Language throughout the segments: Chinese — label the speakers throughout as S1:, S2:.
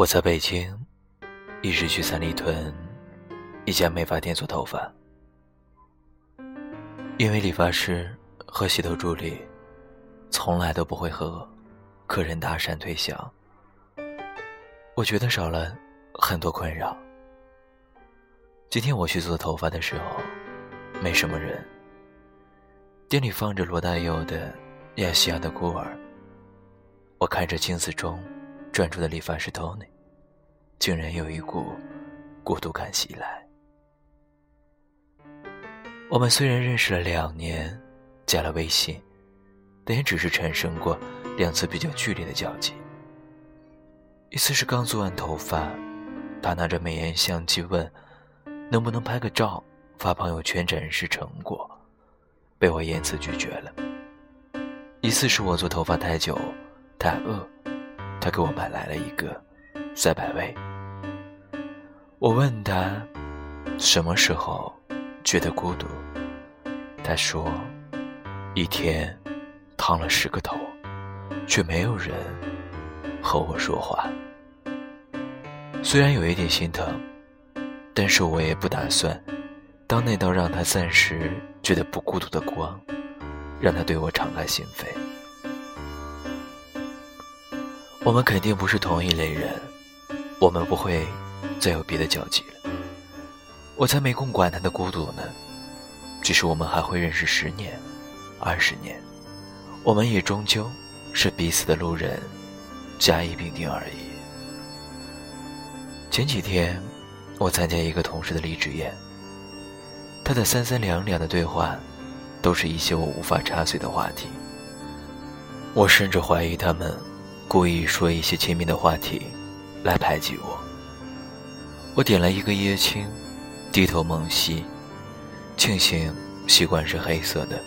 S1: 我在北京，一直去三里屯一家美发店做头发，因为理发师和洗头助理从来都不会和客人搭讪推销，我觉得少了很多困扰。今天我去做头发的时候，没什么人，店里放着罗大佑的《亚细亚的孤儿》，我看着镜子中。专注的理发师 Tony，竟然有一股孤独感袭来。我们虽然认识了两年，加了微信，但也只是产生过两次比较剧烈的交集。一次是刚做完头发，他拿着美颜相机问能不能拍个照发朋友圈展示成果，被我严词拒绝了。一次是我做头发太久，太饿。他给我买来了一个赛百味。我问他什么时候觉得孤独，他说一天烫了十个头，却没有人和我说话。虽然有一点心疼，但是我也不打算当那道让他暂时觉得不孤独的光，让他对我敞开心扉。我们肯定不是同一类人，我们不会再有别的交集了。我才没空管他的孤独呢。只是我们还会认识十年、二十年，我们也终究是彼此的路人，甲乙丙丁而已。前几天，我参加一个同事的离职宴，他的三三两两的对话，都是一些我无法插嘴的话题。我甚至怀疑他们。故意说一些亲密的话题，来排挤我。我点了一个椰青，低头猛吸，庆幸吸管是黑色的，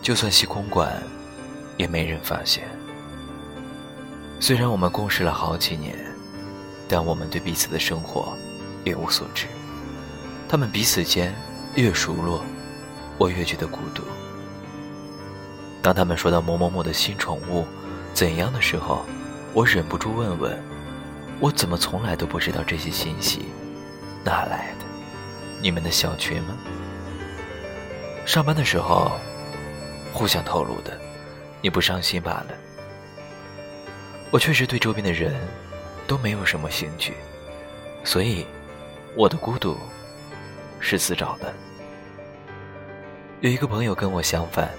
S1: 就算吸空管，也没人发现。虽然我们共事了好几年，但我们对彼此的生活一无所知。他们彼此间越熟络，我越觉得孤独。当他们说到某某某的新宠物，怎样的时候，我忍不住问问：我怎么从来都不知道这些信息？哪来的？你们的小群吗？上班的时候互相透露的，你不伤心罢了。我确实对周边的人都没有什么兴趣，所以我的孤独是自找的。有一个朋友跟我相反，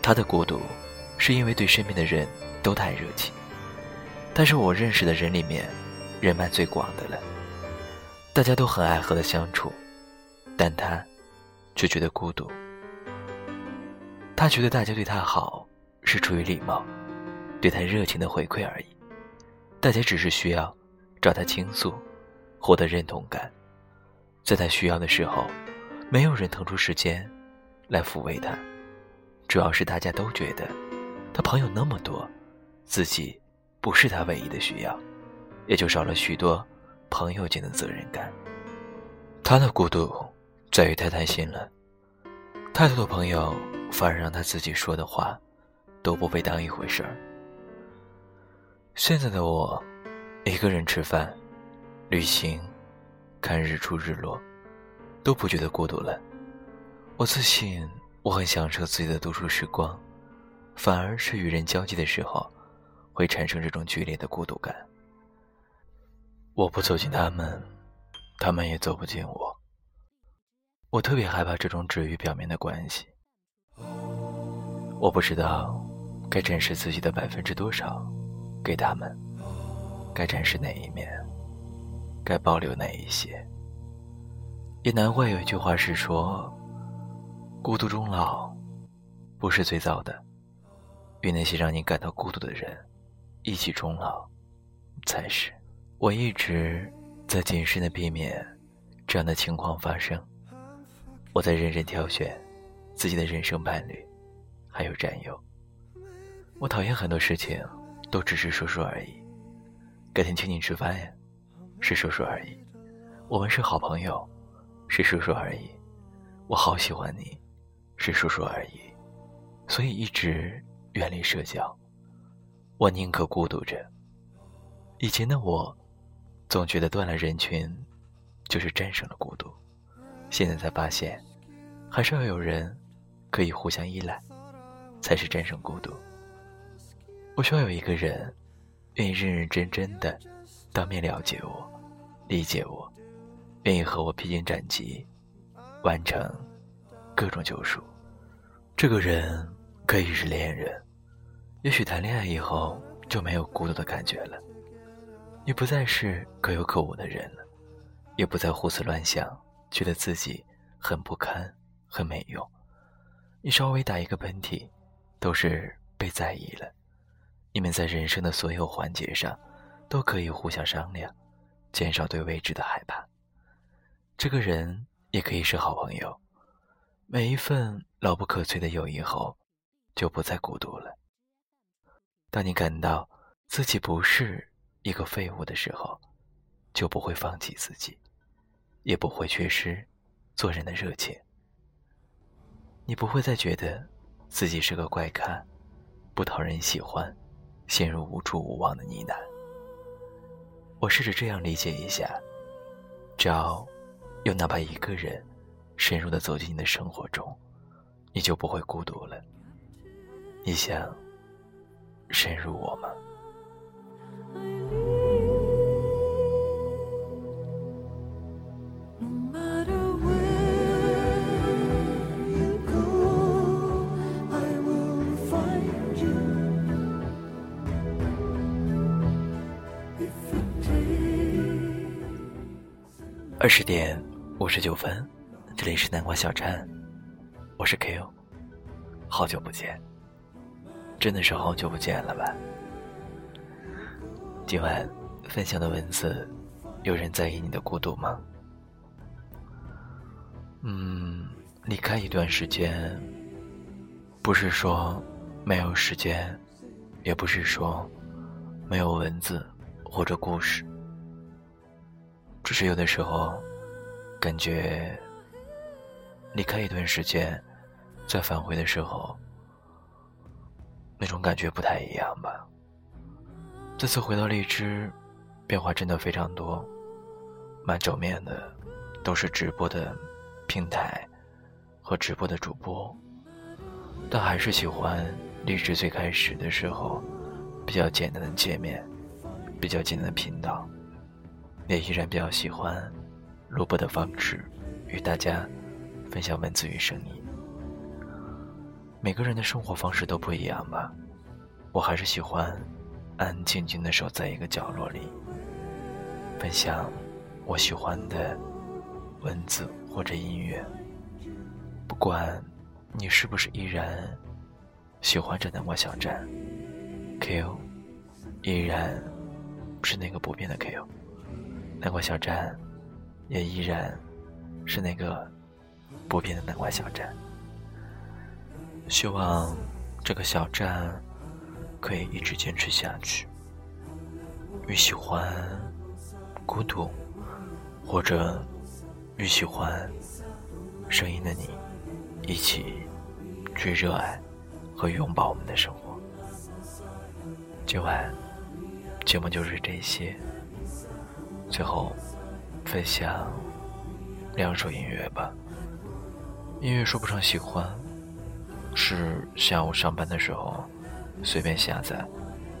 S1: 他的孤独是因为对身边的人。都太热情，但是我认识的人里面人脉最广的了。大家都很爱和他相处，但他却觉得孤独。他觉得大家对他好是出于礼貌，对他热情的回馈而已。大家只是需要找他倾诉，获得认同感。在他需要的时候，没有人腾出时间来抚慰他。主要是大家都觉得他朋友那么多。自己不是他唯一的需要，也就少了许多朋友间的责任感。他的孤独在于太贪心了，太多的朋友反而让他自己说的话都不被当一回事儿。现在的我，一个人吃饭、旅行、看日出日落，都不觉得孤独了。我自信我很享受自己的独处时光，反而是与人交际的时候。会产生这种剧烈的孤独感。我不走进他们，他们也走不进我。我特别害怕这种止于表面的关系。我不知道该展示自己的百分之多少给他们，该展示哪一面，该保留哪一些。也难怪有一句话是说：“孤独终老，不是最糟的。”与那些让你感到孤独的人。一起终老，才是。我一直在谨慎的避免这样的情况发生。我在认真挑选自己的人生伴侣，还有战友。我讨厌很多事情都只是说说而已。改天请你吃饭呀，是说说而已。我们是好朋友，是说说而已。我好喜欢你，是说说而已。所以一直远离社交。我宁可孤独着。以前的我总觉得断了人群，就是战胜了孤独。现在才发现，还是要有人可以互相依赖，才是战胜孤独。我需要有一个人，愿意认认真真的当面了解我、理解我，愿意和我披荆斩棘，完成各种救赎。这个人可以是恋人，也许谈恋爱以后就没有孤独的感觉了，你不再是可有可无的人了，也不再胡思乱想。觉得自己很不堪，很没用。你稍微打一个喷嚏，都是被在意了。你们在人生的所有环节上，都可以互相商量，减少对未知的害怕。这个人也可以是好朋友。每一份牢不可摧的友谊后，就不再孤独了。当你感到自己不是一个废物的时候，就不会放弃自己。也不会缺失做人的热情。你不会再觉得自己是个怪咖，不讨人喜欢，陷入无助无望的呢喃。我试着这样理解一下：只要有哪怕一个人深入的走进你的生活中，你就不会孤独了。你想深入我吗？二十点五十九分，这里是南瓜小站，我是 Q，好久不见，真的是好久不见了吧？今晚分享的文字，有人在意你的孤独吗？嗯，离开一段时间，不是说没有时间，也不是说没有文字或者故事。只是有的时候，感觉离开一段时间，再返回的时候，那种感觉不太一样吧。这次回到荔枝，变化真的非常多，满桌面的都是直播的平台和直播的主播，但还是喜欢荔枝最开始的时候比较简单的界面，比较简单的频道。也依然比较喜欢录播的方式，与大家分享文字与声音。每个人的生活方式都不一样吧，我还是喜欢安安静静的守在一个角落里，分享我喜欢的文字或者音乐。不管你是不是依然喜欢着南瓜小站，Q 依然是那个不变的 Q。南瓜小站，也依然是那个不变的南瓜小站。希望这个小站可以一直坚持下去。与喜欢孤独，或者与喜欢声音的你，一起去热爱和拥抱我们的生活。今晚节目就是这些。最后，分享两首音乐吧。音乐说不上喜欢，是下午上班的时候随便下载、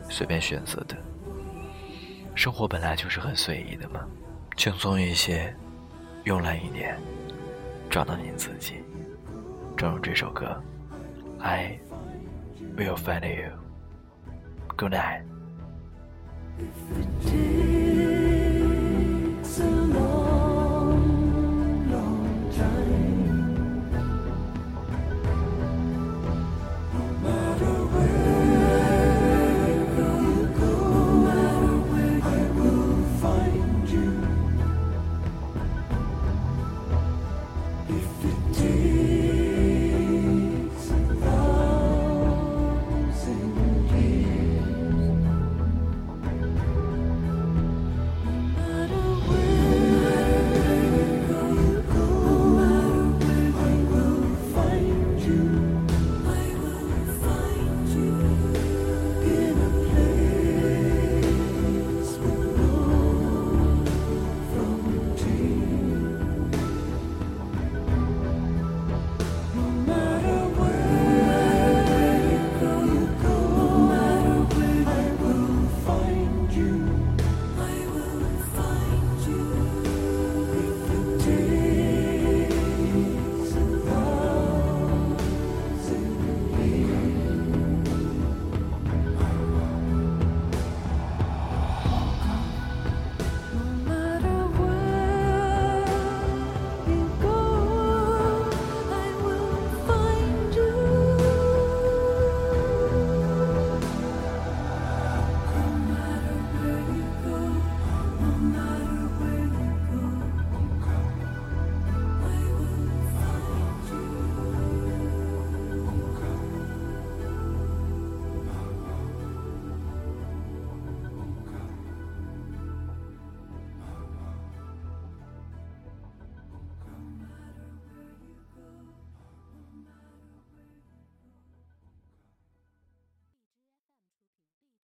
S1: 随便选择的。生活本来就是很随意的嘛，轻松一些，慵懒一点，找到你自己。正如这首歌，I will find you. Good night.